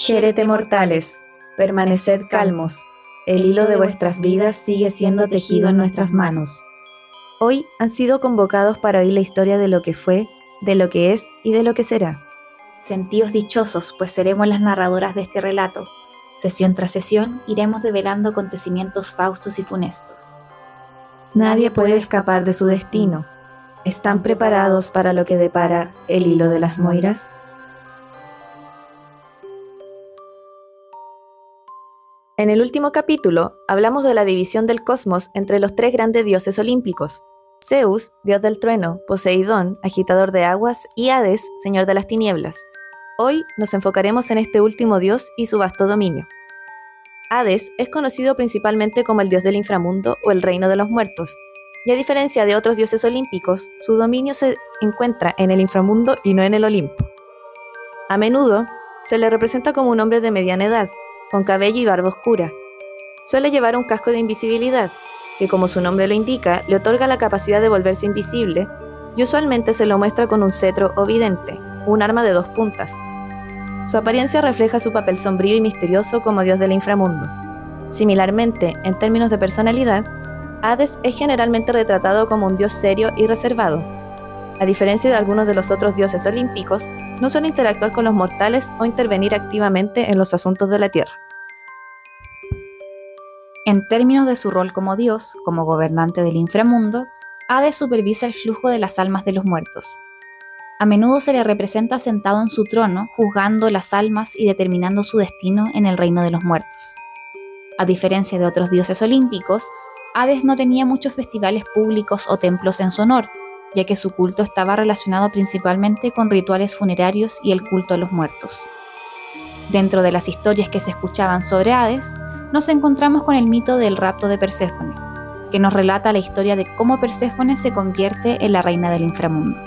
Jerete mortales, permaneced calmos, el hilo de vuestras vidas sigue siendo tejido en nuestras manos. Hoy han sido convocados para oír la historia de lo que fue, de lo que es y de lo que será. Sentíos dichosos, pues seremos las narradoras de este relato. Sesión tras sesión iremos develando acontecimientos faustos y funestos. Nadie puede escapar de su destino. ¿Están preparados para lo que depara el hilo de las Moiras? En el último capítulo hablamos de la división del cosmos entre los tres grandes dioses olímpicos, Zeus, dios del trueno, Poseidón, agitador de aguas, y Hades, señor de las tinieblas. Hoy nos enfocaremos en este último dios y su vasto dominio. Hades es conocido principalmente como el dios del inframundo o el reino de los muertos, y a diferencia de otros dioses olímpicos, su dominio se encuentra en el inframundo y no en el Olimpo. A menudo se le representa como un hombre de mediana edad, con cabello y barba oscura. Suele llevar un casco de invisibilidad, que como su nombre lo indica, le otorga la capacidad de volverse invisible, y usualmente se lo muestra con un cetro o vidente, un arma de dos puntas. Su apariencia refleja su papel sombrío y misterioso como dios del inframundo. Similarmente, en términos de personalidad, Hades es generalmente retratado como un dios serio y reservado. A diferencia de algunos de los otros dioses olímpicos, no suele interactuar con los mortales o intervenir activamente en los asuntos de la Tierra. En términos de su rol como dios, como gobernante del inframundo, Hades supervisa el flujo de las almas de los muertos. A menudo se le representa sentado en su trono, juzgando las almas y determinando su destino en el reino de los muertos. A diferencia de otros dioses olímpicos, Hades no tenía muchos festivales públicos o templos en su honor, ya que su culto estaba relacionado principalmente con rituales funerarios y el culto a los muertos. Dentro de las historias que se escuchaban sobre Hades, nos encontramos con el mito del rapto de Perséfone, que nos relata la historia de cómo Perséfone se convierte en la reina del inframundo.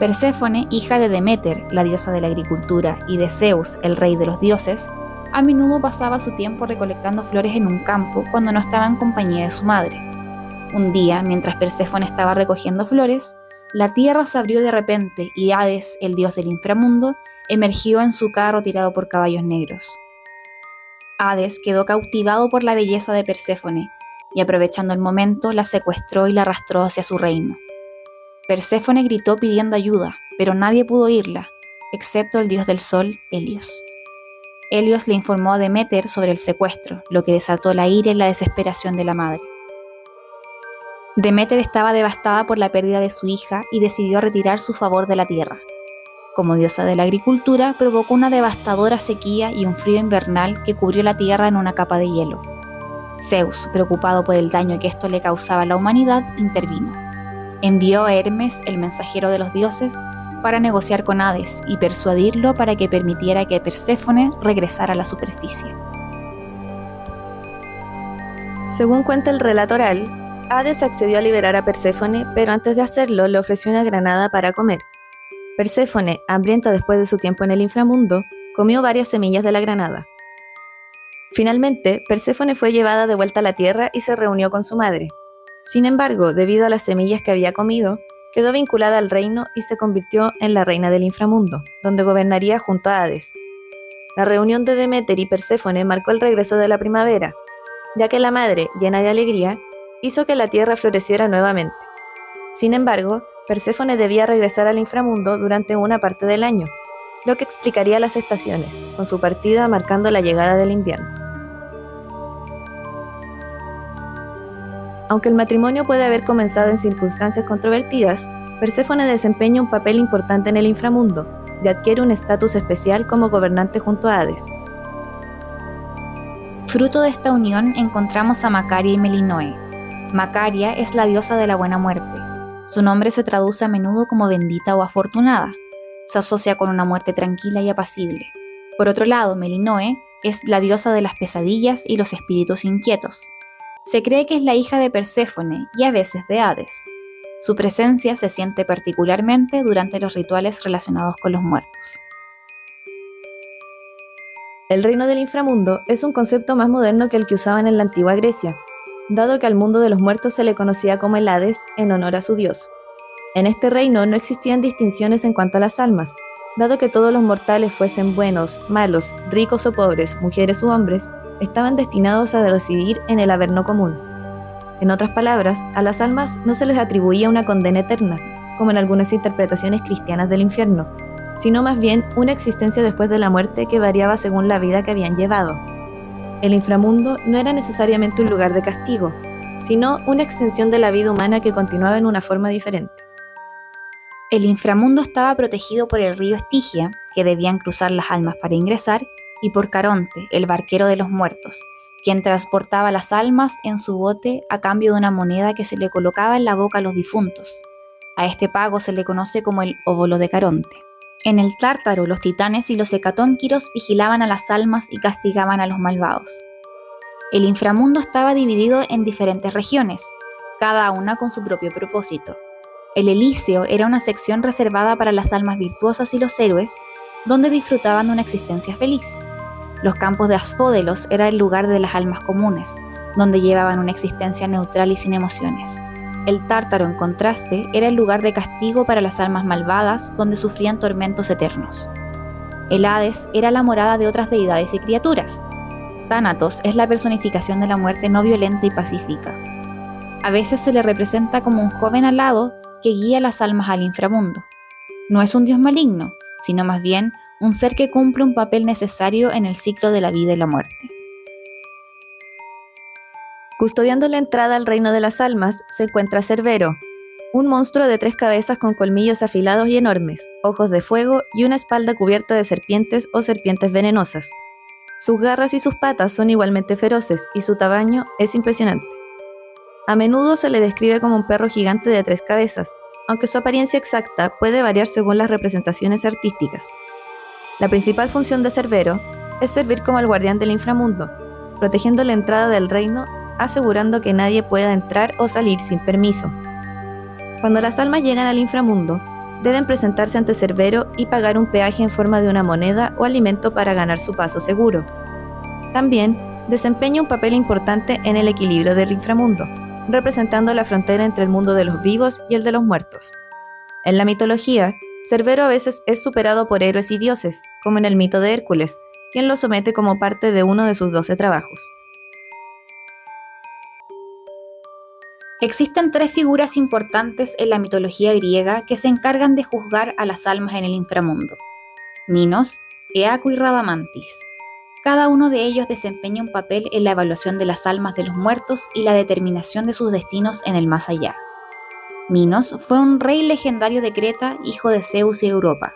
Perséfone, hija de Deméter, la diosa de la agricultura, y de Zeus, el rey de los dioses, a menudo pasaba su tiempo recolectando flores en un campo cuando no estaba en compañía de su madre. Un día, mientras Perséfone estaba recogiendo flores, la tierra se abrió de repente y Hades, el dios del inframundo, emergió en su carro tirado por caballos negros. Hades quedó cautivado por la belleza de Perséfone y aprovechando el momento la secuestró y la arrastró hacia su reino. Perséfone gritó pidiendo ayuda, pero nadie pudo oírla, excepto el dios del sol, Helios. Helios le informó a Deméter sobre el secuestro, lo que desató la ira y la desesperación de la madre. Deméter estaba devastada por la pérdida de su hija y decidió retirar su favor de la tierra. Como diosa de la agricultura, provocó una devastadora sequía y un frío invernal que cubrió la tierra en una capa de hielo. Zeus, preocupado por el daño que esto le causaba a la humanidad, intervino. Envió a Hermes, el mensajero de los dioses, para negociar con Hades y persuadirlo para que permitiera que Perséfone regresara a la superficie. Según cuenta el relato oral, Hades accedió a liberar a Perséfone, pero antes de hacerlo le ofreció una granada para comer. Perséfone, hambrienta después de su tiempo en el inframundo, comió varias semillas de la granada. Finalmente, Perséfone fue llevada de vuelta a la tierra y se reunió con su madre. Sin embargo, debido a las semillas que había comido, quedó vinculada al reino y se convirtió en la reina del inframundo, donde gobernaría junto a Hades. La reunión de Deméter y Perséfone marcó el regreso de la primavera, ya que la madre, llena de alegría, hizo que la tierra floreciera nuevamente. Sin embargo, Perséfone debía regresar al inframundo durante una parte del año, lo que explicaría las estaciones, con su partida marcando la llegada del invierno. Aunque el matrimonio puede haber comenzado en circunstancias controvertidas, Perséfone desempeña un papel importante en el inframundo y adquiere un estatus especial como gobernante junto a Hades. Fruto de esta unión encontramos a Macaria y Melinoe, Macaria es la diosa de la buena muerte. Su nombre se traduce a menudo como bendita o afortunada. Se asocia con una muerte tranquila y apacible. Por otro lado, Melinoe es la diosa de las pesadillas y los espíritus inquietos. Se cree que es la hija de Perséfone y a veces de Hades. Su presencia se siente particularmente durante los rituales relacionados con los muertos. El reino del inframundo es un concepto más moderno que el que usaban en la antigua Grecia, dado que al mundo de los muertos se le conocía como el Hades en honor a su dios. En este reino no existían distinciones en cuanto a las almas, dado que todos los mortales fuesen buenos, malos, ricos o pobres, mujeres u hombres, estaban destinados a residir en el Averno común. En otras palabras, a las almas no se les atribuía una condena eterna, como en algunas interpretaciones cristianas del infierno, sino más bien una existencia después de la muerte que variaba según la vida que habían llevado. El inframundo no era necesariamente un lugar de castigo, sino una extensión de la vida humana que continuaba en una forma diferente. El inframundo estaba protegido por el río Estigia, que debían cruzar las almas para ingresar, y por Caronte, el barquero de los muertos, quien transportaba las almas en su bote a cambio de una moneda que se le colocaba en la boca a los difuntos. A este pago se le conoce como el óvulo de Caronte. En el Tártaro, los titanes y los hecatónquiros vigilaban a las almas y castigaban a los malvados. El inframundo estaba dividido en diferentes regiones, cada una con su propio propósito. El Elíseo era una sección reservada para las almas virtuosas y los héroes, donde disfrutaban de una existencia feliz. Los campos de Asfódelos era el lugar de las almas comunes, donde llevaban una existencia neutral y sin emociones. El Tártaro, en contraste, era el lugar de castigo para las almas malvadas, donde sufrían tormentos eternos. El Hades era la morada de otras deidades y criaturas. Thanatos es la personificación de la muerte no violenta y pacífica. A veces se le representa como un joven alado que guía las almas al inframundo. No es un dios maligno, sino más bien un ser que cumple un papel necesario en el ciclo de la vida y la muerte. Custodiando la entrada al reino de las almas se encuentra Cerbero, un monstruo de tres cabezas con colmillos afilados y enormes, ojos de fuego y una espalda cubierta de serpientes o serpientes venenosas. Sus garras y sus patas son igualmente feroces y su tamaño es impresionante. A menudo se le describe como un perro gigante de tres cabezas, aunque su apariencia exacta puede variar según las representaciones artísticas. La principal función de Cerbero es servir como el guardián del inframundo, protegiendo la entrada del reino, asegurando que nadie pueda entrar o salir sin permiso. Cuando las almas llegan al inframundo, deben presentarse ante Cerbero y pagar un peaje en forma de una moneda o alimento para ganar su paso seguro. También desempeña un papel importante en el equilibrio del inframundo representando la frontera entre el mundo de los vivos y el de los muertos. En la mitología, Cerbero a veces es superado por héroes y dioses, como en el mito de Hércules, quien lo somete como parte de uno de sus doce trabajos. Existen tres figuras importantes en la mitología griega que se encargan de juzgar a las almas en el inframundo: Minos, Eaco y Radamantis. Cada uno de ellos desempeña un papel en la evaluación de las almas de los muertos y la determinación de sus destinos en el más allá. Minos fue un rey legendario de Creta, hijo de Zeus y Europa.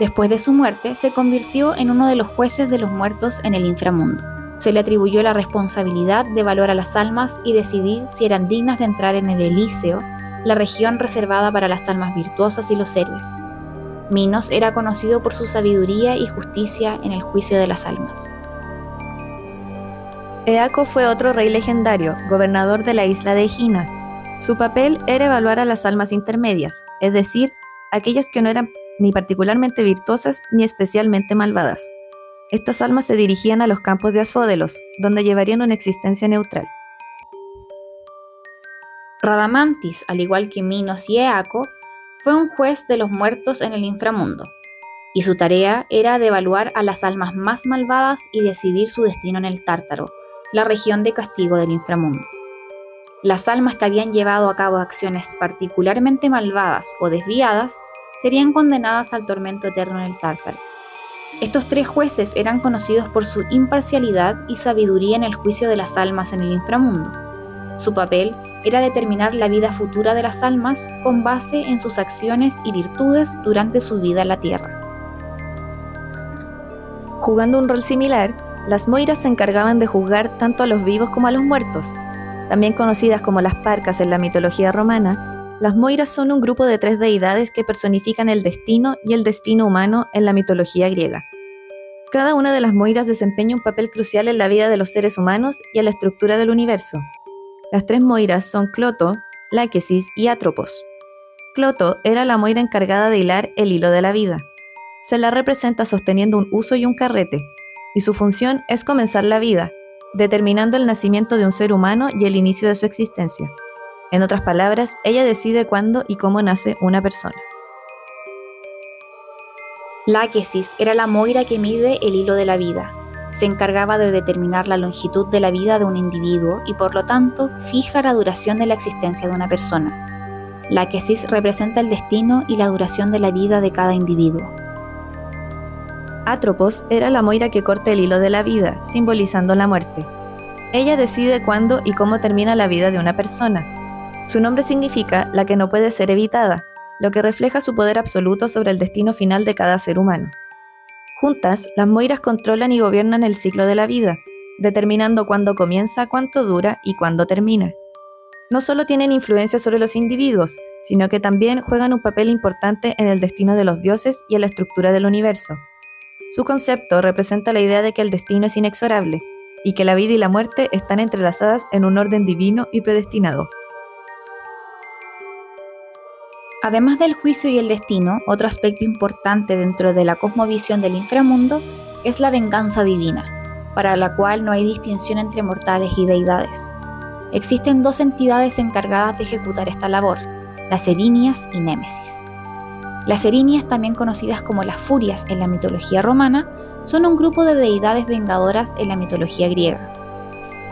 Después de su muerte, se convirtió en uno de los jueces de los muertos en el inframundo. Se le atribuyó la responsabilidad de evaluar a las almas y decidir si eran dignas de entrar en el Elíseo, la región reservada para las almas virtuosas y los héroes. Minos era conocido por su sabiduría y justicia en el juicio de las almas. Eaco fue otro rey legendario, gobernador de la isla de Egina. Su papel era evaluar a las almas intermedias, es decir, aquellas que no eran ni particularmente virtuosas ni especialmente malvadas. Estas almas se dirigían a los campos de Asfódelos, donde llevarían una existencia neutral. Radamantis, al igual que Minos y Eaco, fue un juez de los muertos en el inframundo, y su tarea era de evaluar a las almas más malvadas y decidir su destino en el Tártaro, la región de castigo del inframundo. Las almas que habían llevado a cabo acciones particularmente malvadas o desviadas serían condenadas al tormento eterno en el Tártaro. Estos tres jueces eran conocidos por su imparcialidad y sabiduría en el juicio de las almas en el inframundo. Su papel era determinar la vida futura de las almas con base en sus acciones y virtudes durante su vida en la tierra. Jugando un rol similar, las moiras se encargaban de juzgar tanto a los vivos como a los muertos. También conocidas como las parcas en la mitología romana, las moiras son un grupo de tres deidades que personifican el destino y el destino humano en la mitología griega. Cada una de las moiras desempeña un papel crucial en la vida de los seres humanos y en la estructura del universo. Las tres Moiras son Cloto, Láquesis y Atropos. Cloto era la Moira encargada de hilar el hilo de la vida. Se la representa sosteniendo un uso y un carrete, y su función es comenzar la vida, determinando el nacimiento de un ser humano y el inicio de su existencia. En otras palabras, ella decide cuándo y cómo nace una persona. Láquesis era la moira que mide el hilo de la vida. Se encargaba de determinar la longitud de la vida de un individuo y por lo tanto fija la duración de la existencia de una persona. Láquesis representa el destino y la duración de la vida de cada individuo. Atropos era la moira que corta el hilo de la vida, simbolizando la muerte. Ella decide cuándo y cómo termina la vida de una persona. Su nombre significa la que no puede ser evitada, lo que refleja su poder absoluto sobre el destino final de cada ser humano. Juntas, las moiras controlan y gobiernan el ciclo de la vida, determinando cuándo comienza, cuánto dura y cuándo termina. No solo tienen influencia sobre los individuos, sino que también juegan un papel importante en el destino de los dioses y en la estructura del universo. Su concepto representa la idea de que el destino es inexorable y que la vida y la muerte están entrelazadas en un orden divino y predestinado. Además del juicio y el destino, otro aspecto importante dentro de la cosmovisión del inframundo es la venganza divina, para la cual no hay distinción entre mortales y deidades. Existen dos entidades encargadas de ejecutar esta labor, las Erinias y Némesis. Las Erinias, también conocidas como las Furias en la mitología romana, son un grupo de deidades vengadoras en la mitología griega.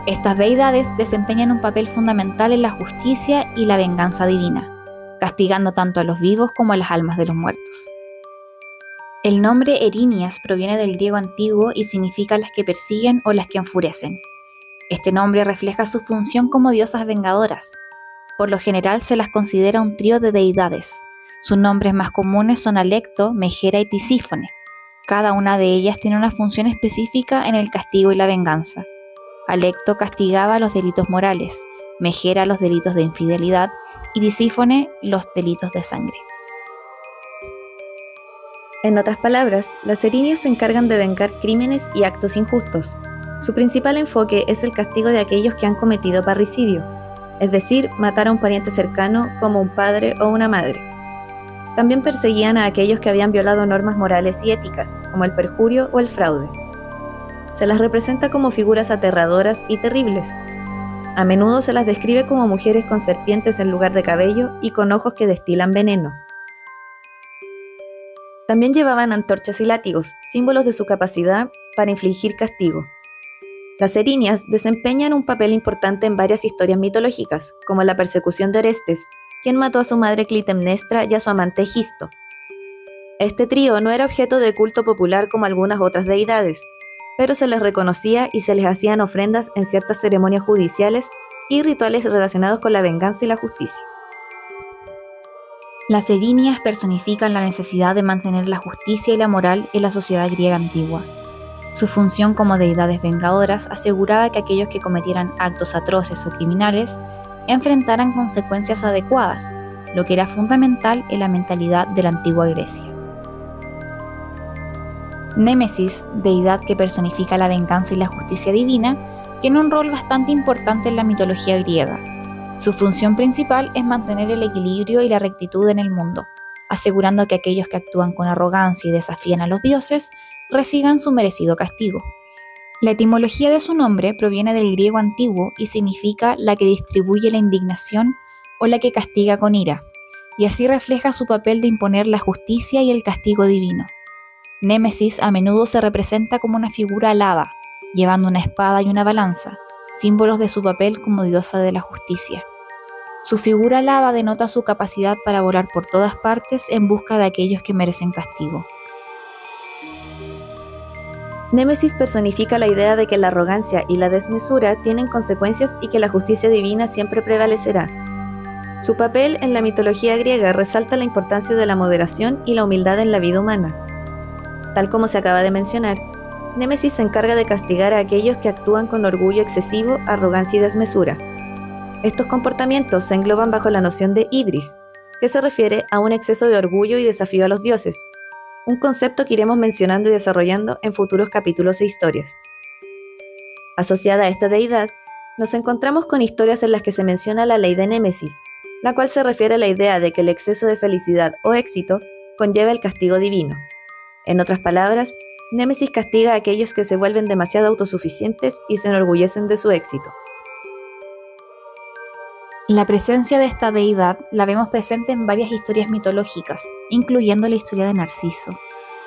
Estas deidades desempeñan un papel fundamental en la justicia y la venganza divina castigando tanto a los vivos como a las almas de los muertos. El nombre Erinias proviene del griego antiguo y significa las que persiguen o las que enfurecen. Este nombre refleja su función como diosas vengadoras. Por lo general se las considera un trío de deidades. Sus nombres más comunes son Alecto, Megera y Tisífone. Cada una de ellas tiene una función específica en el castigo y la venganza. Alecto castigaba los delitos morales, Megera los delitos de infidelidad y Disífone los delitos de sangre. En otras palabras, las erinias se encargan de vengar crímenes y actos injustos. Su principal enfoque es el castigo de aquellos que han cometido parricidio, es decir, matar a un pariente cercano como un padre o una madre. También perseguían a aquellos que habían violado normas morales y éticas, como el perjurio o el fraude. Se las representa como figuras aterradoras y terribles, a menudo se las describe como mujeres con serpientes en lugar de cabello y con ojos que destilan veneno. También llevaban antorchas y látigos, símbolos de su capacidad para infligir castigo. Las erinias desempeñan un papel importante en varias historias mitológicas, como la persecución de Orestes, quien mató a su madre Clitemnestra y a su amante Egisto. Este trío no era objeto de culto popular como algunas otras deidades, pero se les reconocía y se les hacían ofrendas en ciertas ceremonias judiciales y rituales relacionados con la venganza y la justicia. Las Edinias personifican la necesidad de mantener la justicia y la moral en la sociedad griega antigua. Su función como deidades vengadoras aseguraba que aquellos que cometieran actos atroces o criminales enfrentaran consecuencias adecuadas, lo que era fundamental en la mentalidad de la antigua Grecia. Némesis, deidad que personifica la venganza y la justicia divina, tiene un rol bastante importante en la mitología griega. Su función principal es mantener el equilibrio y la rectitud en el mundo, asegurando que aquellos que actúan con arrogancia y desafían a los dioses reciban su merecido castigo. La etimología de su nombre proviene del griego antiguo y significa la que distribuye la indignación o la que castiga con ira, y así refleja su papel de imponer la justicia y el castigo divino. Némesis a menudo se representa como una figura alada, llevando una espada y una balanza, símbolos de su papel como diosa de la justicia. Su figura alada denota su capacidad para volar por todas partes en busca de aquellos que merecen castigo. Némesis personifica la idea de que la arrogancia y la desmesura tienen consecuencias y que la justicia divina siempre prevalecerá. Su papel en la mitología griega resalta la importancia de la moderación y la humildad en la vida humana. Tal como se acaba de mencionar, Némesis se encarga de castigar a aquellos que actúan con orgullo excesivo, arrogancia y desmesura. Estos comportamientos se engloban bajo la noción de ibris, que se refiere a un exceso de orgullo y desafío a los dioses, un concepto que iremos mencionando y desarrollando en futuros capítulos e historias. Asociada a esta deidad, nos encontramos con historias en las que se menciona la ley de Némesis, la cual se refiere a la idea de que el exceso de felicidad o éxito conlleva el castigo divino. En otras palabras, Némesis castiga a aquellos que se vuelven demasiado autosuficientes y se enorgullecen de su éxito. La presencia de esta deidad la vemos presente en varias historias mitológicas, incluyendo la historia de Narciso.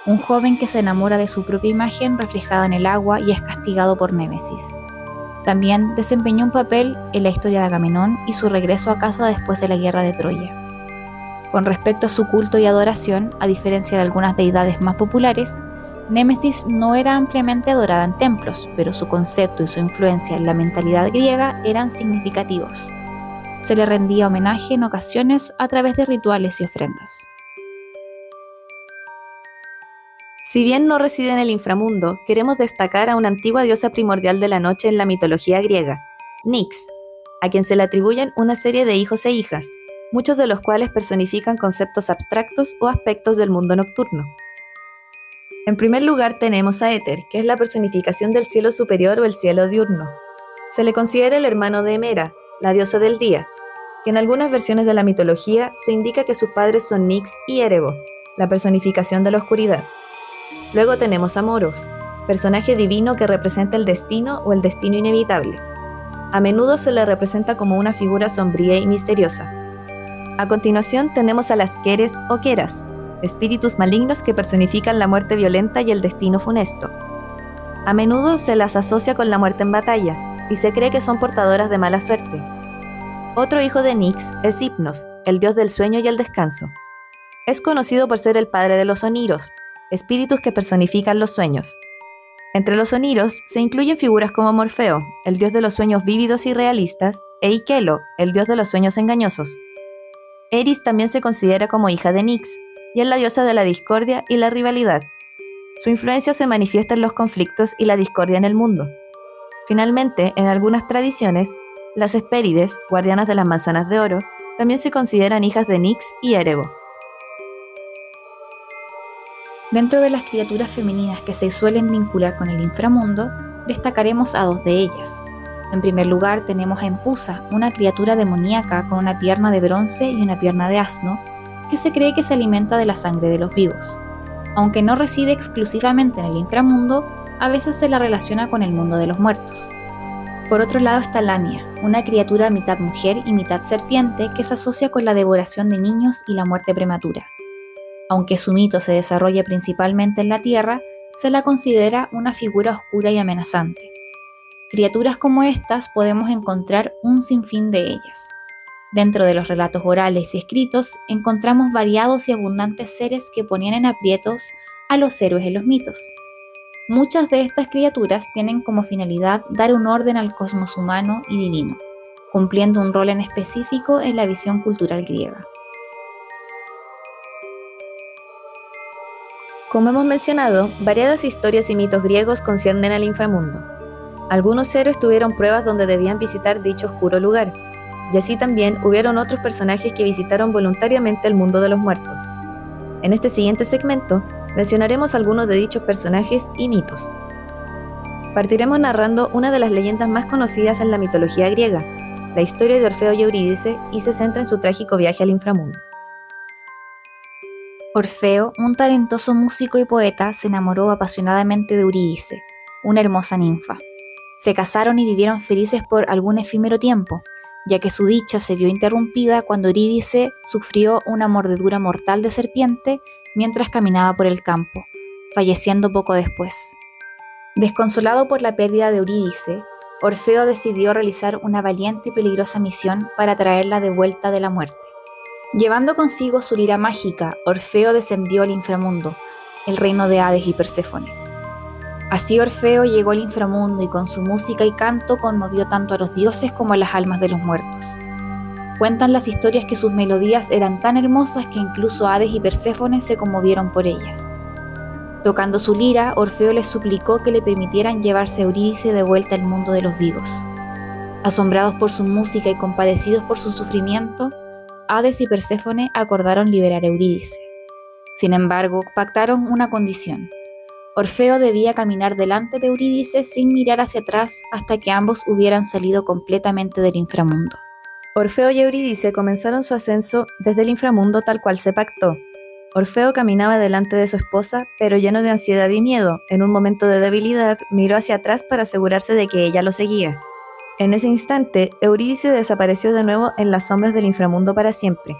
un joven que se enamora de su propia imagen reflejada en el agua y es castigado por Némesis. También desempeñó un papel en la historia de Agamenón y su regreso a casa después de la guerra de Troya. Con respecto a su culto y adoración, a diferencia de algunas deidades más populares, Némesis no era ampliamente adorada en templos, pero su concepto y su influencia en la mentalidad griega eran significativos. Se le rendía homenaje en ocasiones a través de rituales y ofrendas. Si bien no reside en el inframundo, queremos destacar a una antigua diosa primordial de la noche en la mitología griega, Nix, a quien se le atribuyen una serie de hijos e hijas, muchos de los cuales personifican conceptos abstractos o aspectos del mundo nocturno. En primer lugar tenemos a Éter, que es la personificación del cielo superior o el cielo diurno. Se le considera el hermano de Hemera, la diosa del día, que en algunas versiones de la mitología se indica que sus padres son Nix y Erebo, la personificación de la oscuridad. Luego tenemos a Moros, personaje divino que representa el destino o el destino inevitable. A menudo se le representa como una figura sombría y misteriosa. A continuación tenemos a las Keres o Keras, espíritus malignos que personifican la muerte violenta y el destino funesto. A menudo se las asocia con la muerte en batalla, y se cree que son portadoras de mala suerte. Otro hijo de Nix es Hipnos, el dios del sueño y el descanso. Es conocido por ser el padre de los oniros, espíritus que personifican los sueños. Entre los oniros se incluyen figuras como Morfeo, el dios de los sueños vívidos y realistas, e Ikelo, el dios de los sueños engañosos. Eris también se considera como hija de Nix, y es la diosa de la discordia y la rivalidad. Su influencia se manifiesta en los conflictos y la discordia en el mundo. Finalmente, en algunas tradiciones, las Hespérides, guardianas de las manzanas de oro, también se consideran hijas de Nix y Erebo. Dentro de las criaturas femeninas que se suelen vincular con el inframundo, destacaremos a dos de ellas. En primer lugar tenemos a Empusa, una criatura demoníaca con una pierna de bronce y una pierna de asno, que se cree que se alimenta de la sangre de los vivos. Aunque no reside exclusivamente en el inframundo, a veces se la relaciona con el mundo de los muertos. Por otro lado está Lamia, una criatura mitad mujer y mitad serpiente que se asocia con la devoración de niños y la muerte prematura. Aunque su mito se desarrolla principalmente en la Tierra, se la considera una figura oscura y amenazante. Criaturas como estas podemos encontrar un sinfín de ellas. Dentro de los relatos orales y escritos encontramos variados y abundantes seres que ponían en aprietos a los héroes en los mitos. Muchas de estas criaturas tienen como finalidad dar un orden al cosmos humano y divino, cumpliendo un rol en específico en la visión cultural griega. Como hemos mencionado, variadas historias y mitos griegos conciernen al inframundo. Algunos héroes tuvieron pruebas donde debían visitar dicho oscuro lugar, y así también hubieron otros personajes que visitaron voluntariamente el mundo de los muertos. En este siguiente segmento mencionaremos algunos de dichos personajes y mitos. Partiremos narrando una de las leyendas más conocidas en la mitología griega, la historia de Orfeo y Eurídice, y se centra en su trágico viaje al inframundo. Orfeo, un talentoso músico y poeta, se enamoró apasionadamente de Eurídice, una hermosa ninfa. Se casaron y vivieron felices por algún efímero tiempo, ya que su dicha se vio interrumpida cuando Eurídice sufrió una mordedura mortal de serpiente mientras caminaba por el campo, falleciendo poco después. Desconsolado por la pérdida de Eurídice, Orfeo decidió realizar una valiente y peligrosa misión para traerla de vuelta de la muerte. Llevando consigo su lira mágica, Orfeo descendió al inframundo, el reino de Hades y Perséfone. Así Orfeo llegó al inframundo y con su música y canto conmovió tanto a los dioses como a las almas de los muertos. Cuentan las historias que sus melodías eran tan hermosas que incluso Hades y Perséfone se conmovieron por ellas. Tocando su lira, Orfeo les suplicó que le permitieran llevarse a Eurídice de vuelta al mundo de los vivos. Asombrados por su música y compadecidos por su sufrimiento, Hades y Perséfone acordaron liberar a Eurídice. Sin embargo, pactaron una condición Orfeo debía caminar delante de Eurídice sin mirar hacia atrás hasta que ambos hubieran salido completamente del inframundo. Orfeo y Eurídice comenzaron su ascenso desde el inframundo tal cual se pactó. Orfeo caminaba delante de su esposa, pero lleno de ansiedad y miedo. En un momento de debilidad, miró hacia atrás para asegurarse de que ella lo seguía. En ese instante, Eurídice desapareció de nuevo en las sombras del inframundo para siempre.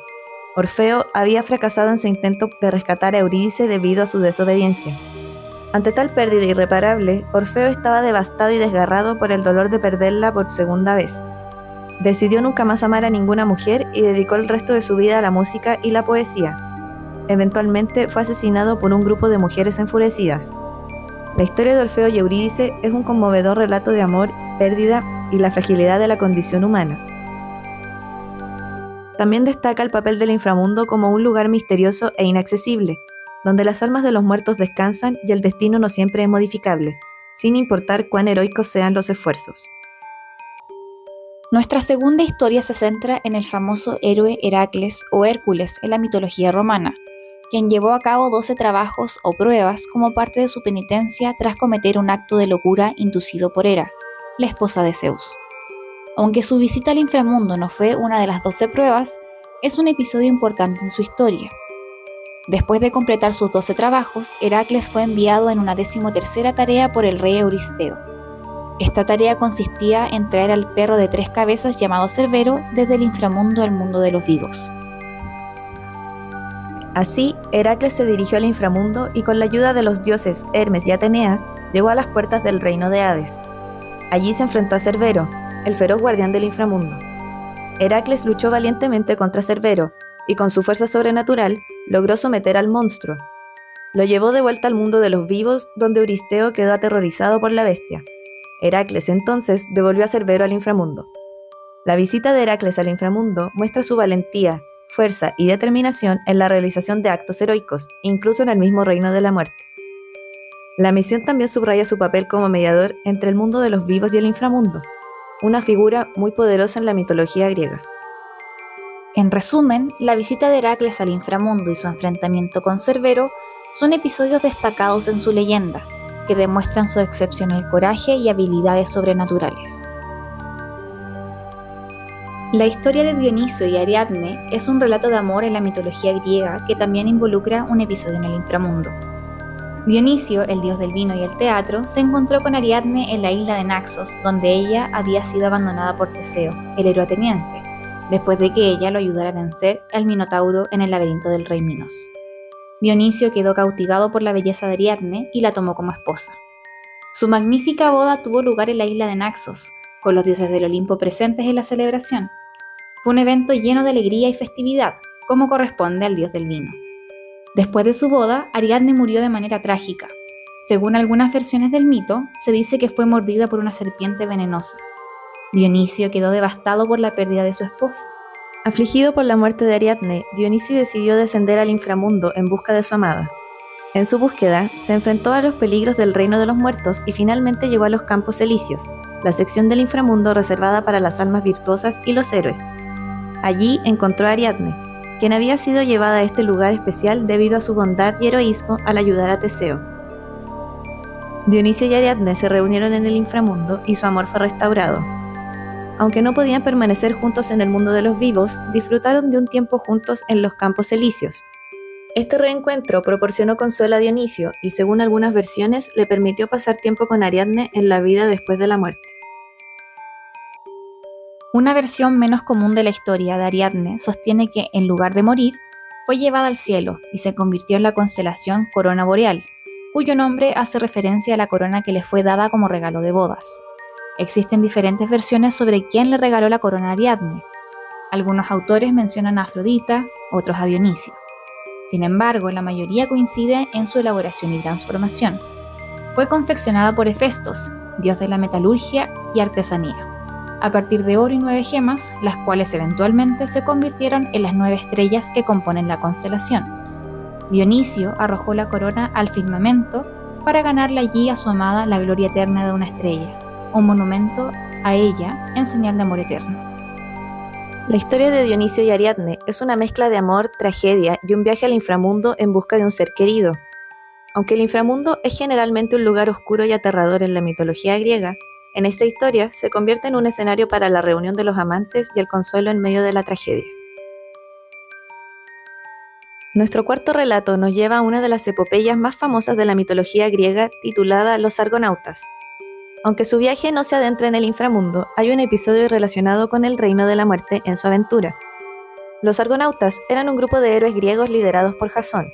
Orfeo había fracasado en su intento de rescatar a Eurídice debido a su desobediencia. Ante tal pérdida irreparable, Orfeo estaba devastado y desgarrado por el dolor de perderla por segunda vez. Decidió nunca más amar a ninguna mujer y dedicó el resto de su vida a la música y la poesía. Eventualmente fue asesinado por un grupo de mujeres enfurecidas. La historia de Orfeo y Eurídice es un conmovedor relato de amor, pérdida y la fragilidad de la condición humana. También destaca el papel del inframundo como un lugar misterioso e inaccesible, donde las almas de los muertos descansan y el destino no siempre es modificable, sin importar cuán heroicos sean los esfuerzos. Nuestra segunda historia se centra en el famoso héroe Heracles o Hércules en la mitología romana, quien llevó a cabo 12 trabajos o pruebas como parte de su penitencia tras cometer un acto de locura inducido por Hera, la esposa de Zeus. Aunque su visita al inframundo no fue una de las 12 pruebas, es un episodio importante en su historia. Después de completar sus 12 trabajos, Heracles fue enviado en una decimotercera tarea por el rey Euristeo. Esta tarea consistía en traer al perro de tres cabezas llamado Cerbero desde el inframundo al mundo de los vivos. Así, Heracles se dirigió al inframundo y con la ayuda de los dioses Hermes y Atenea, llegó a las puertas del reino de Hades. Allí se enfrentó a Cerbero, el feroz guardián del inframundo. Heracles luchó valientemente contra Cerbero y con su fuerza sobrenatural logró someter al monstruo. Lo llevó de vuelta al mundo de los vivos, donde Euristeo quedó aterrorizado por la bestia. Heracles entonces devolvió a Cerbero al inframundo. La visita de Heracles al inframundo muestra su valentía, fuerza y determinación en la realización de actos heroicos, incluso en el mismo reino de la muerte. La misión también subraya su papel como mediador entre el mundo de los vivos y el inframundo, una figura muy poderosa en la mitología griega. En resumen, la visita de Heracles al inframundo y su enfrentamiento con Cerbero son episodios destacados en su leyenda, que demuestran su excepcional coraje y habilidades sobrenaturales. La historia de Dioniso y Ariadne es un relato de amor en la mitología griega que también involucra un episodio en el inframundo. Dionisio, el dios del vino y el teatro, se encontró con Ariadne en la isla de Naxos, donde ella había sido abandonada por Teseo, el héroe ateniense, después de que ella lo ayudara a vencer al Minotauro en el laberinto del rey Minos. Dionisio quedó cautivado por la belleza de Ariadne y la tomó como esposa. Su magnífica boda tuvo lugar en la isla de Naxos, con los dioses del Olimpo presentes en la celebración. Fue un evento lleno de alegría y festividad, como corresponde al dios del vino. Después de su boda, Ariadne murió de manera trágica. Según algunas versiones del mito, se dice que fue mordida por una serpiente venenosa. Dionisio quedó devastado por la pérdida de su esposa. Afligido por la muerte de Ariadne, Dionisio decidió descender al inframundo en busca de su amada. En su búsqueda, se enfrentó a los peligros del reino de los muertos y finalmente llegó a los Campos Elíseos, la sección del inframundo reservada para las almas virtuosas y los héroes. Allí encontró a Ariadne, quien había sido llevada a este lugar especial debido a su bondad y heroísmo al ayudar a Teseo. Dionisio y Ariadne se reunieron en el inframundo y su amor fue restaurado. Aunque no podían permanecer juntos en el mundo de los vivos, disfrutaron de un tiempo juntos en los campos elíseos. Este reencuentro proporcionó consuelo a Dionisio y según algunas versiones le permitió pasar tiempo con Ariadne en la vida después de la muerte. Una versión menos común de la historia de Ariadne sostiene que, en lugar de morir, fue llevada al cielo y se convirtió en la constelación Corona Boreal, cuyo nombre hace referencia a la corona que le fue dada como regalo de bodas. Existen diferentes versiones sobre quién le regaló la corona a Ariadne. Algunos autores mencionan a Afrodita, otros a Dionisio. Sin embargo, la mayoría coincide en su elaboración y transformación. Fue confeccionada por Hefestos, dios de la metalurgia y artesanía a partir de oro y nueve gemas, las cuales eventualmente se convirtieron en las nueve estrellas que componen la constelación. Dionisio arrojó la corona al firmamento para ganarle allí a su amada la gloria eterna de una estrella, un monumento a ella en señal de amor eterno. La historia de Dionisio y Ariadne es una mezcla de amor, tragedia y un viaje al inframundo en busca de un ser querido. Aunque el inframundo es generalmente un lugar oscuro y aterrador en la mitología griega, en esta historia se convierte en un escenario para la reunión de los amantes y el consuelo en medio de la tragedia. Nuestro cuarto relato nos lleva a una de las epopeyas más famosas de la mitología griega titulada Los Argonautas. Aunque su viaje no se adentra en el inframundo, hay un episodio relacionado con el reino de la muerte en su aventura. Los argonautas eran un grupo de héroes griegos liderados por Jasón,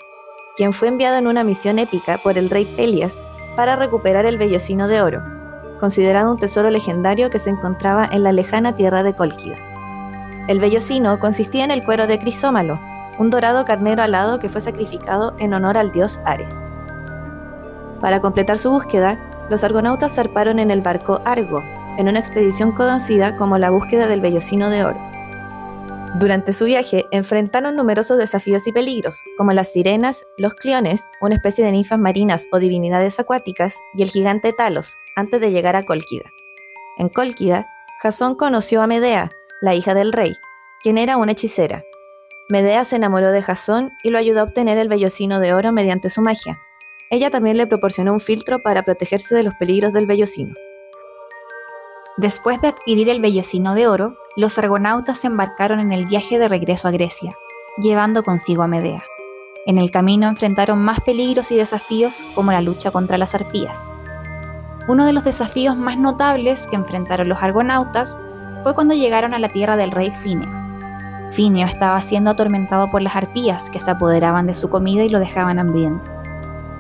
quien fue enviado en una misión épica por el rey Pelias para recuperar el vellocino de oro, considerado un tesoro legendario que se encontraba en la lejana tierra de Cólquida. El vellocino consistía en el cuero de Crisómalo, un dorado carnero alado que fue sacrificado en honor al dios Ares. Para completar su búsqueda, los argonautas zarparon en el barco Argo, en una expedición conocida como la búsqueda del vellocino de oro. Durante su viaje enfrentaron numerosos desafíos y peligros, como las sirenas, los cliones, una especie de ninfas marinas o divinidades acuáticas, y el gigante Talos, antes de llegar a Cólquida. En Cólquida, Jasón conoció a Medea, la hija del rey, quien era una hechicera. Medea se enamoró de Jasón y lo ayudó a obtener el vellocino de oro mediante su magia. Ella también le proporcionó un filtro para protegerse de los peligros del vellocino. Después de adquirir el vellocino de oro, los argonautas se embarcaron en el viaje de regreso a Grecia, llevando consigo a Medea. En el camino enfrentaron más peligros y desafíos como la lucha contra las arpías. Uno de los desafíos más notables que enfrentaron los argonautas fue cuando llegaron a la tierra del rey Fineo. Fineo estaba siendo atormentado por las arpías que se apoderaban de su comida y lo dejaban hambriento.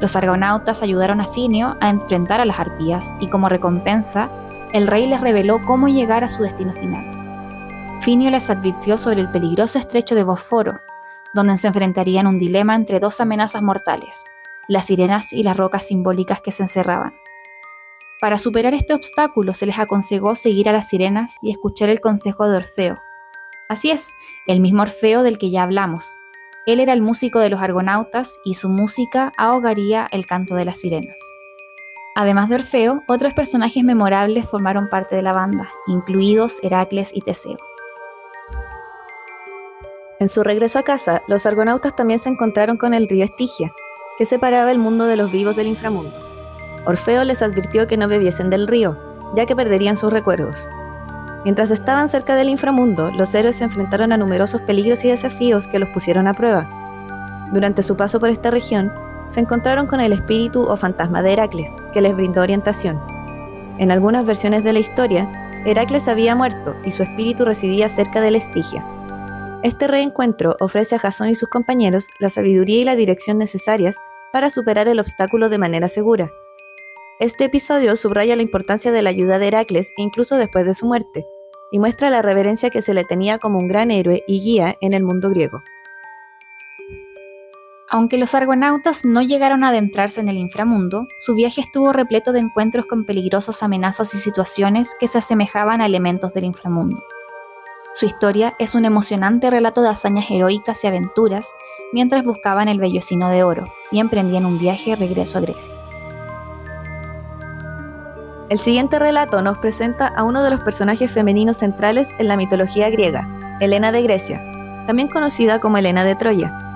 Los argonautas ayudaron a Fineo a enfrentar a las arpías y como recompensa el rey les reveló cómo llegar a su destino final. Finio les advirtió sobre el peligroso estrecho de Bosforo, donde se enfrentarían un dilema entre dos amenazas mortales, las sirenas y las rocas simbólicas que se encerraban. Para superar este obstáculo se les aconsejó seguir a las sirenas y escuchar el consejo de Orfeo. Así es, el mismo Orfeo del que ya hablamos. Él era el músico de los argonautas y su música ahogaría el canto de las sirenas. Además de Orfeo, otros personajes memorables formaron parte de la banda, incluidos Heracles y Teseo. En su regreso a casa, los argonautas también se encontraron con el río Estigia, que separaba el mundo de los vivos del inframundo. Orfeo les advirtió que no bebiesen del río, ya que perderían sus recuerdos. Mientras estaban cerca del inframundo, los héroes se enfrentaron a numerosos peligros y desafíos que los pusieron a prueba. Durante su paso por esta región, se encontraron con el espíritu o fantasma de Heracles, que les brindó orientación. En algunas versiones de la historia, Heracles había muerto y su espíritu residía cerca de la Estigia. Este reencuentro ofrece a Jasón y sus compañeros la sabiduría y la dirección necesarias para superar el obstáculo de manera segura. Este episodio subraya la importancia de la ayuda de Heracles incluso después de su muerte, y muestra la reverencia que se le tenía como un gran héroe y guía en el mundo griego. Aunque los argonautas no llegaron a adentrarse en el inframundo, su viaje estuvo repleto de encuentros con peligrosas amenazas y situaciones que se asemejaban a elementos del inframundo. Su historia es un emocionante relato de hazañas heroicas y aventuras mientras buscaban el vellocino de oro y emprendían un viaje de regreso a Grecia. El siguiente relato nos presenta a uno de los personajes femeninos centrales en la mitología griega, Helena de Grecia, también conocida como Helena de Troya,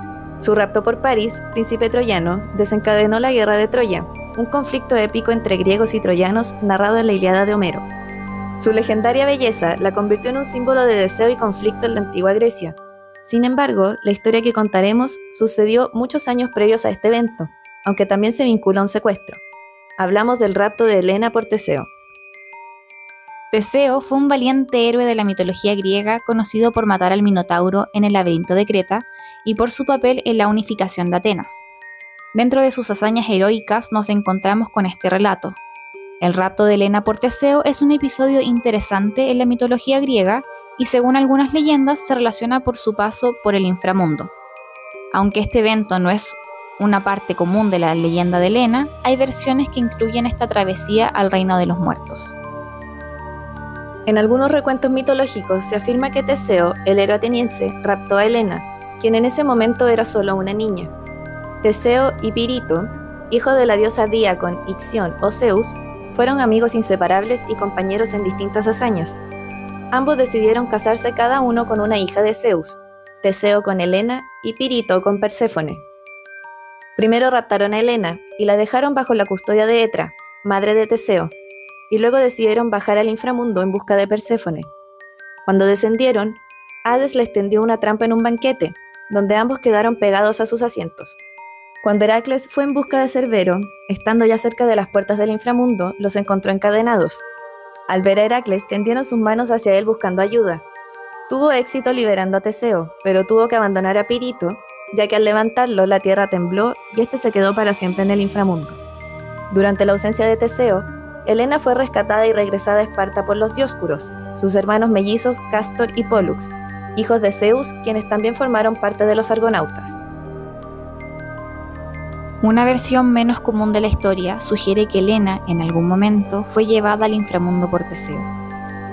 su rapto por París, príncipe troyano, desencadenó la guerra de Troya, un conflicto épico entre griegos y troyanos narrado en la Iliada de Homero. Su legendaria belleza la convirtió en un símbolo de deseo y conflicto en la antigua Grecia. Sin embargo, la historia que contaremos sucedió muchos años previos a este evento, aunque también se vincula a un secuestro. Hablamos del rapto de Helena por Teseo. Teseo fue un valiente héroe de la mitología griega conocido por matar al Minotauro en el laberinto de Creta y por su papel en la unificación de Atenas. Dentro de sus hazañas heroicas nos encontramos con este relato. El rapto de Helena por Teseo es un episodio interesante en la mitología griega y según algunas leyendas se relaciona por su paso por el inframundo. Aunque este evento no es una parte común de la leyenda de Helena, hay versiones que incluyen esta travesía al reino de los muertos. En algunos recuentos mitológicos se afirma que Teseo, el héroe ateniense, raptó a Helena, quien en ese momento era solo una niña. Teseo y Pirito, hijo de la diosa Diacon, Ixión o Zeus, fueron amigos inseparables y compañeros en distintas hazañas. Ambos decidieron casarse cada uno con una hija de Zeus, Teseo con Helena y Pirito con Perséfone. Primero raptaron a Helena y la dejaron bajo la custodia de Etra, madre de Teseo, y luego decidieron bajar al inframundo en busca de Perséfone. Cuando descendieron, Hades les tendió una trampa en un banquete, donde ambos quedaron pegados a sus asientos. Cuando Heracles fue en busca de Cerbero, estando ya cerca de las puertas del inframundo, los encontró encadenados. Al ver a Heracles, tendieron sus manos hacia él buscando ayuda. Tuvo éxito liberando a Teseo, pero tuvo que abandonar a Pirito, ya que al levantarlo la tierra tembló y este se quedó para siempre en el inframundo. Durante la ausencia de Teseo, Helena fue rescatada y regresada a Esparta por los Dioscuros, sus hermanos mellizos Castor y Pollux, hijos de Zeus, quienes también formaron parte de los argonautas. Una versión menos común de la historia sugiere que Helena, en algún momento, fue llevada al inframundo por Teseo.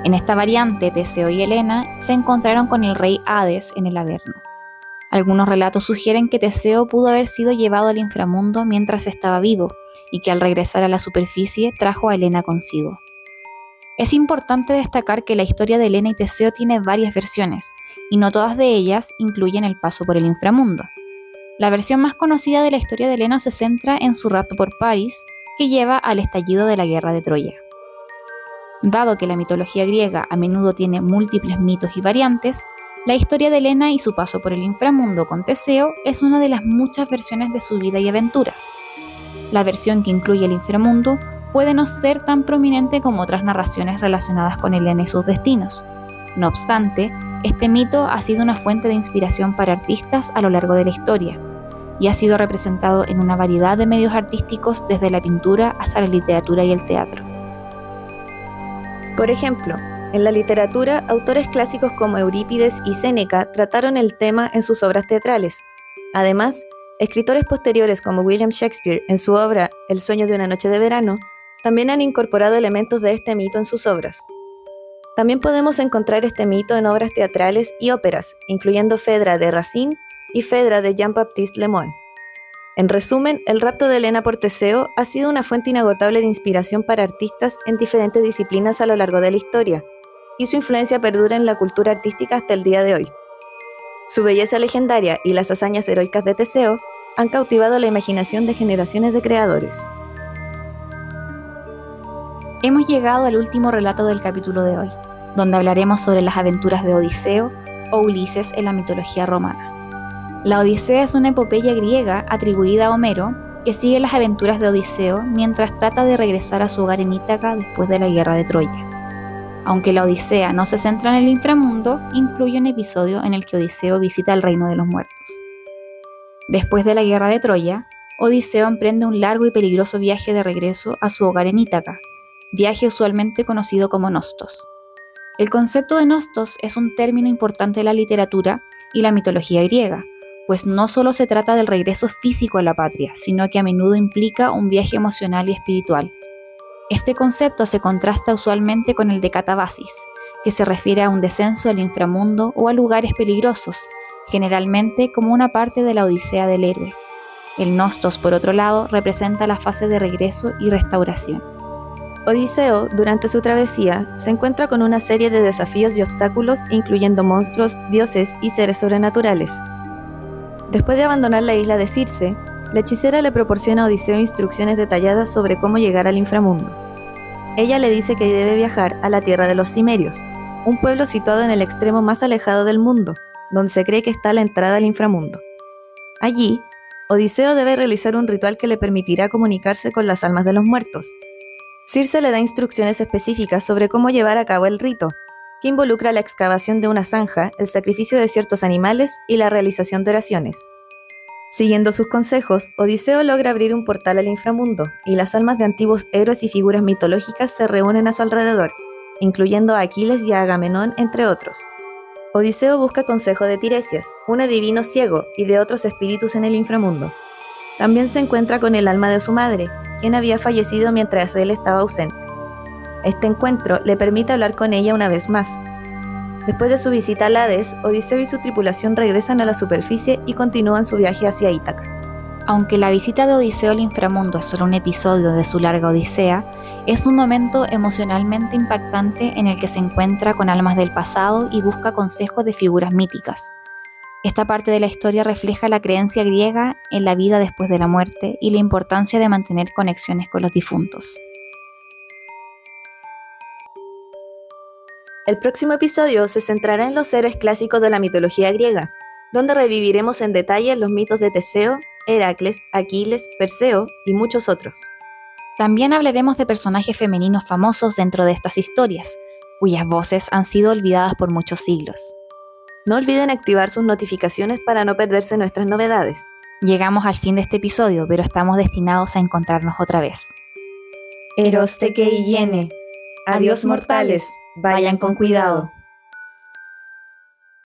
En esta variante, Teseo y Helena se encontraron con el rey Hades en el Averno. Algunos relatos sugieren que Teseo pudo haber sido llevado al inframundo mientras estaba vivo y que al regresar a la superficie trajo a Helena consigo. Es importante destacar que la historia de Helena y Teseo tiene varias versiones, y no todas de ellas incluyen el paso por el inframundo. La versión más conocida de la historia de Helena se centra en su rapto por París, que lleva al estallido de la guerra de Troya. Dado que la mitología griega a menudo tiene múltiples mitos y variantes, la historia de Helena y su paso por el inframundo con Teseo es una de las muchas versiones de su vida y aventuras. La versión que incluye el inframundo puede no ser tan prominente como otras narraciones relacionadas con Helena y sus destinos. No obstante, este mito ha sido una fuente de inspiración para artistas a lo largo de la historia y ha sido representado en una variedad de medios artísticos desde la pintura hasta la literatura y el teatro. Por ejemplo, en la literatura, autores clásicos como Eurípides y Séneca trataron el tema en sus obras teatrales. Además, escritores posteriores como William Shakespeare en su obra El sueño de una noche de verano también han incorporado elementos de este mito en sus obras. También podemos encontrar este mito en obras teatrales y óperas, incluyendo Fedra de Racine y Fedra de Jean-Baptiste Lemoyne. En resumen, el rapto de Elena por Teseo ha sido una fuente inagotable de inspiración para artistas en diferentes disciplinas a lo largo de la historia, y su influencia perdura en la cultura artística hasta el día de hoy. Su belleza legendaria y las hazañas heroicas de Teseo han cautivado la imaginación de generaciones de creadores. Hemos llegado al último relato del capítulo de hoy, donde hablaremos sobre las aventuras de Odiseo o Ulises en la mitología romana. La Odisea es una epopeya griega atribuida a Homero que sigue las aventuras de Odiseo mientras trata de regresar a su hogar en Ítaca después de la guerra de Troya. Aunque la Odisea no se centra en el inframundo, incluye un episodio en el que Odiseo visita el reino de los muertos. Después de la guerra de Troya, Odiseo emprende un largo y peligroso viaje de regreso a su hogar en Ítaca, viaje usualmente conocido como Nostos. El concepto de Nostos es un término importante de la literatura y la mitología griega, pues no solo se trata del regreso físico a la patria, sino que a menudo implica un viaje emocional y espiritual. Este concepto se contrasta usualmente con el de catabasis, que se refiere a un descenso al inframundo o a lugares peligrosos, generalmente como una parte de la odisea del héroe. El Nostos, por otro lado, representa la fase de regreso y restauración. Odiseo, durante su travesía, se encuentra con una serie de desafíos y obstáculos, incluyendo monstruos, dioses y seres sobrenaturales. Después de abandonar la isla de Circe, la hechicera le proporciona a Odiseo instrucciones detalladas sobre cómo llegar al inframundo. Ella le dice que debe viajar a la tierra de los Cimerios, un pueblo situado en el extremo más alejado del mundo, donde se cree que está la entrada al inframundo. Allí, Odiseo debe realizar un ritual que le permitirá comunicarse con las almas de los muertos. Circe le da instrucciones específicas sobre cómo llevar a cabo el rito, que involucra la excavación de una zanja, el sacrificio de ciertos animales y la realización de oraciones. Siguiendo sus consejos, Odiseo logra abrir un portal al inframundo, y las almas de antiguos héroes y figuras mitológicas se reúnen a su alrededor, incluyendo a Aquiles y a Agamenón, entre otros. Odiseo busca consejo de Tiresias, un adivino ciego, y de otros espíritus en el inframundo. También se encuentra con el alma de su madre, quien había fallecido mientras él estaba ausente. Este encuentro le permite hablar con ella una vez más. Después de su visita a Hades, Odiseo y su tripulación regresan a la superficie y continúan su viaje hacia Ítaca. Aunque la visita de Odiseo al inframundo es solo un episodio de su larga odisea, es un momento emocionalmente impactante en el que se encuentra con almas del pasado y busca consejos de figuras míticas. Esta parte de la historia refleja la creencia griega en la vida después de la muerte y la importancia de mantener conexiones con los difuntos. El próximo episodio se centrará en los héroes clásicos de la mitología griega, donde reviviremos en detalle los mitos de Teseo, Heracles, Aquiles, Perseo y muchos otros. También hablaremos de personajes femeninos famosos dentro de estas historias, cuyas voces han sido olvidadas por muchos siglos. No olviden activar sus notificaciones para no perderse nuestras novedades. Llegamos al fin de este episodio, pero estamos destinados a encontrarnos otra vez. Eroste que Adiós mortales, vayan con cuidado.